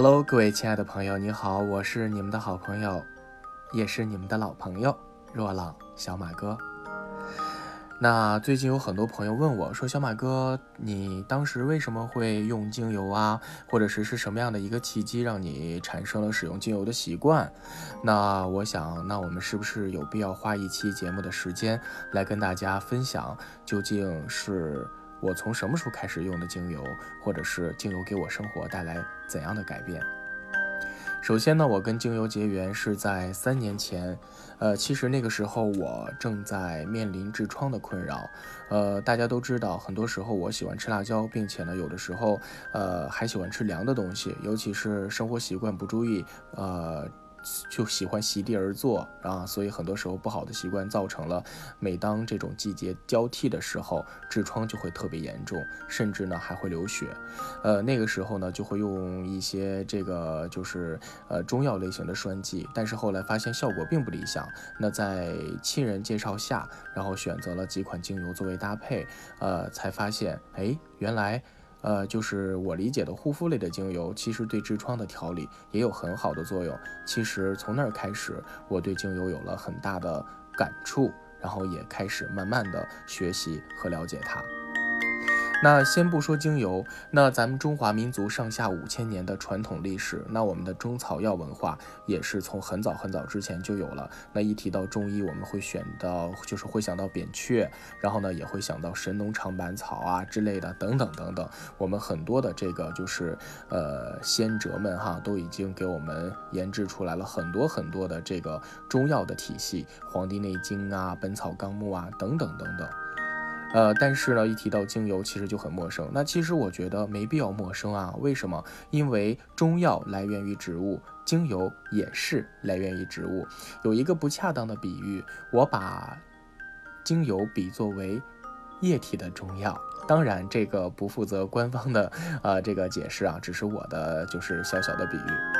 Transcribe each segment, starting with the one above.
Hello，各位亲爱的朋友，你好，我是你们的好朋友，也是你们的老朋友若朗小马哥。那最近有很多朋友问我说：“小马哥，你当时为什么会用精油啊？或者是是什么样的一个契机让你产生了使用精油的习惯？”那我想，那我们是不是有必要花一期节目的时间来跟大家分享，究竟是我从什么时候开始用的精油，或者是精油给我生活带来怎样的改变？首先呢，我跟精油结缘是在三年前，呃，其实那个时候我正在面临痔疮的困扰，呃，大家都知道，很多时候我喜欢吃辣椒，并且呢，有的时候，呃，还喜欢吃凉的东西，尤其是生活习惯不注意，呃。就喜欢席地而坐啊，所以很多时候不好的习惯造成了，每当这种季节交替的时候，痔疮就会特别严重，甚至呢还会流血。呃，那个时候呢就会用一些这个就是呃中药类型的栓剂，但是后来发现效果并不理想。那在亲人介绍下，然后选择了几款精油作为搭配，呃，才发现哎，原来。呃，就是我理解的护肤类的精油，其实对痔疮的调理也有很好的作用。其实从那儿开始，我对精油有了很大的感触，然后也开始慢慢的学习和了解它。那先不说精油，那咱们中华民族上下五千年的传统历史，那我们的中草药文化也是从很早很早之前就有了。那一提到中医，我们会选到，就是会想到扁鹊，然后呢也会想到神农尝百草啊之类的，等等等等。我们很多的这个就是呃先哲们哈，都已经给我们研制出来了很多很多的这个中药的体系，《黄帝内经》啊，《本草纲目》啊，等等等等。呃，但是呢，一提到精油，其实就很陌生。那其实我觉得没必要陌生啊。为什么？因为中药来源于植物，精油也是来源于植物。有一个不恰当的比喻，我把精油比作为液体的中药。当然，这个不负责官方的呃这个解释啊，只是我的就是小小的比喻。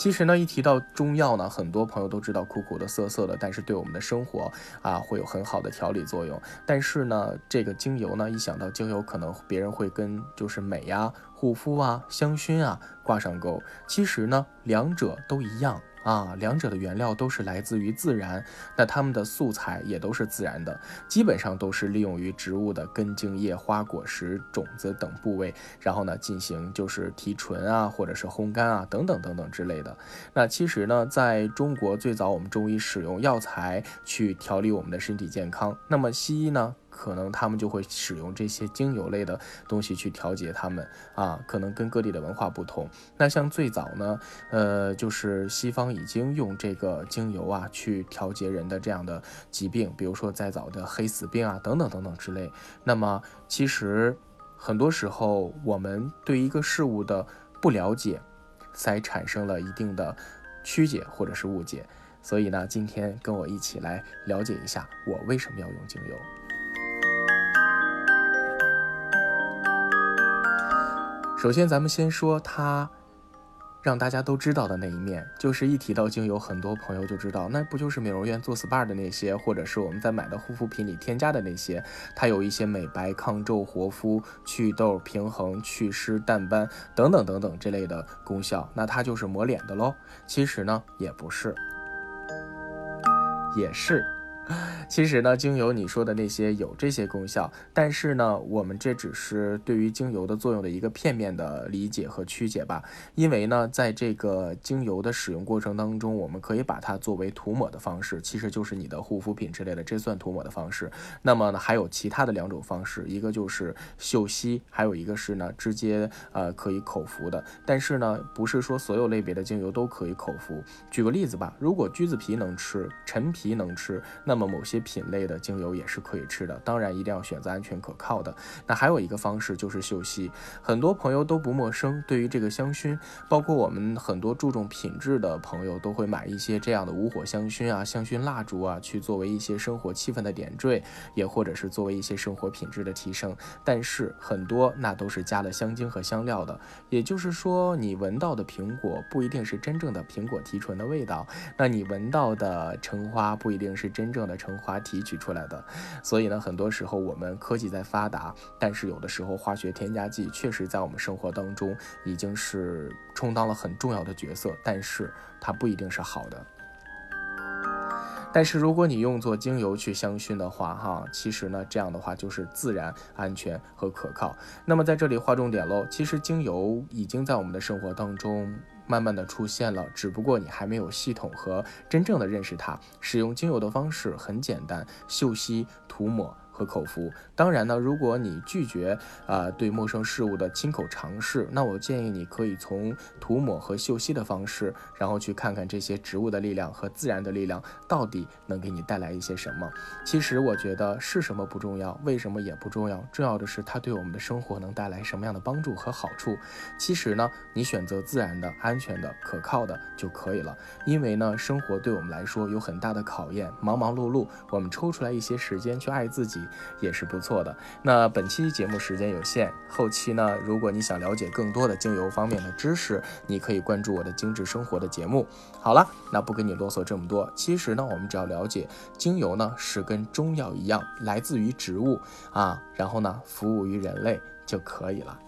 其实呢，一提到中药呢，很多朋友都知道苦苦的、涩涩的，但是对我们的生活啊会有很好的调理作用。但是呢，这个精油呢，一想到精油，可能别人会跟就是美呀、护肤啊、香薰啊挂上钩。其实呢，两者都一样。啊，两者的原料都是来自于自然，那它们的素材也都是自然的，基本上都是利用于植物的根茎叶花果实种子等部位，然后呢进行就是提纯啊，或者是烘干啊等等等等之类的。那其实呢，在中国最早我们中医使用药材去调理我们的身体健康，那么西医呢？可能他们就会使用这些精油类的东西去调节他们啊，可能跟各地的文化不同。那像最早呢，呃，就是西方已经用这个精油啊去调节人的这样的疾病，比如说再早的黑死病啊等等等等之类。那么其实很多时候我们对一个事物的不了解，才产生了一定的曲解或者是误解。所以呢，今天跟我一起来了解一下我为什么要用精油。首先，咱们先说它让大家都知道的那一面，就是一提到精油，很多朋友就知道，那不就是美容院做 SPA 的那些，或者是我们在买的护肤品里添加的那些，它有一些美白、抗皱、活肤、祛痘、平衡、祛湿、淡斑等等等等这类的功效，那它就是抹脸的喽。其实呢，也不是，也是。其实呢，精油你说的那些有这些功效，但是呢，我们这只是对于精油的作用的一个片面的理解和曲解吧。因为呢，在这个精油的使用过程当中，我们可以把它作为涂抹的方式，其实就是你的护肤品之类的，这算涂抹的方式。那么呢，还有其他的两种方式，一个就是嗅吸，还有一个是呢，直接呃可以口服的。但是呢，不是说所有类别的精油都可以口服。举个例子吧，如果橘子皮能吃，陈皮能吃，那么么某些品类的精油也是可以吃的，当然一定要选择安全可靠的。那还有一个方式就是嗅吸，很多朋友都不陌生。对于这个香薰，包括我们很多注重品质的朋友都会买一些这样的无火香薰啊、香薰蜡烛啊，去作为一些生活气氛的点缀，也或者是作为一些生活品质的提升。但是很多那都是加了香精和香料的，也就是说，你闻到的苹果不一定是真正的苹果提纯的味道，那你闻到的橙花不一定是真正。正的橙花提取出来的。所以呢，很多时候我们科技在发达，但是有的时候化学添加剂确实在我们生活当中已经是充当了很重要的角色，但是它不一定是好的。但是如果你用作精油去香薰的话，哈，其实呢，这样的话就是自然、安全和可靠。那么在这里划重点喽，其实精油已经在我们的生活当中慢慢的出现了，只不过你还没有系统和真正的认识它。使用精油的方式很简单，嗅吸、涂抹。和口服，当然呢，如果你拒绝啊对陌生事物的亲口尝试，那我建议你可以从涂抹和嗅吸的方式，然后去看看这些植物的力量和自然的力量到底能给你带来一些什么。其实我觉得是什么不重要，为什么也不重要，重要的是它对我们的生活能带来什么样的帮助和好处。其实呢，你选择自然的、安全的、可靠的就可以了。因为呢，生活对我们来说有很大的考验，忙忙碌碌，我们抽出来一些时间去爱自己。也是不错的。那本期节目时间有限，后期呢，如果你想了解更多的精油方面的知识，你可以关注我的精致生活的节目。好了，那不跟你啰嗦这么多。其实呢，我们只要了解精油呢是跟中药一样，来自于植物啊，然后呢服务于人类就可以了。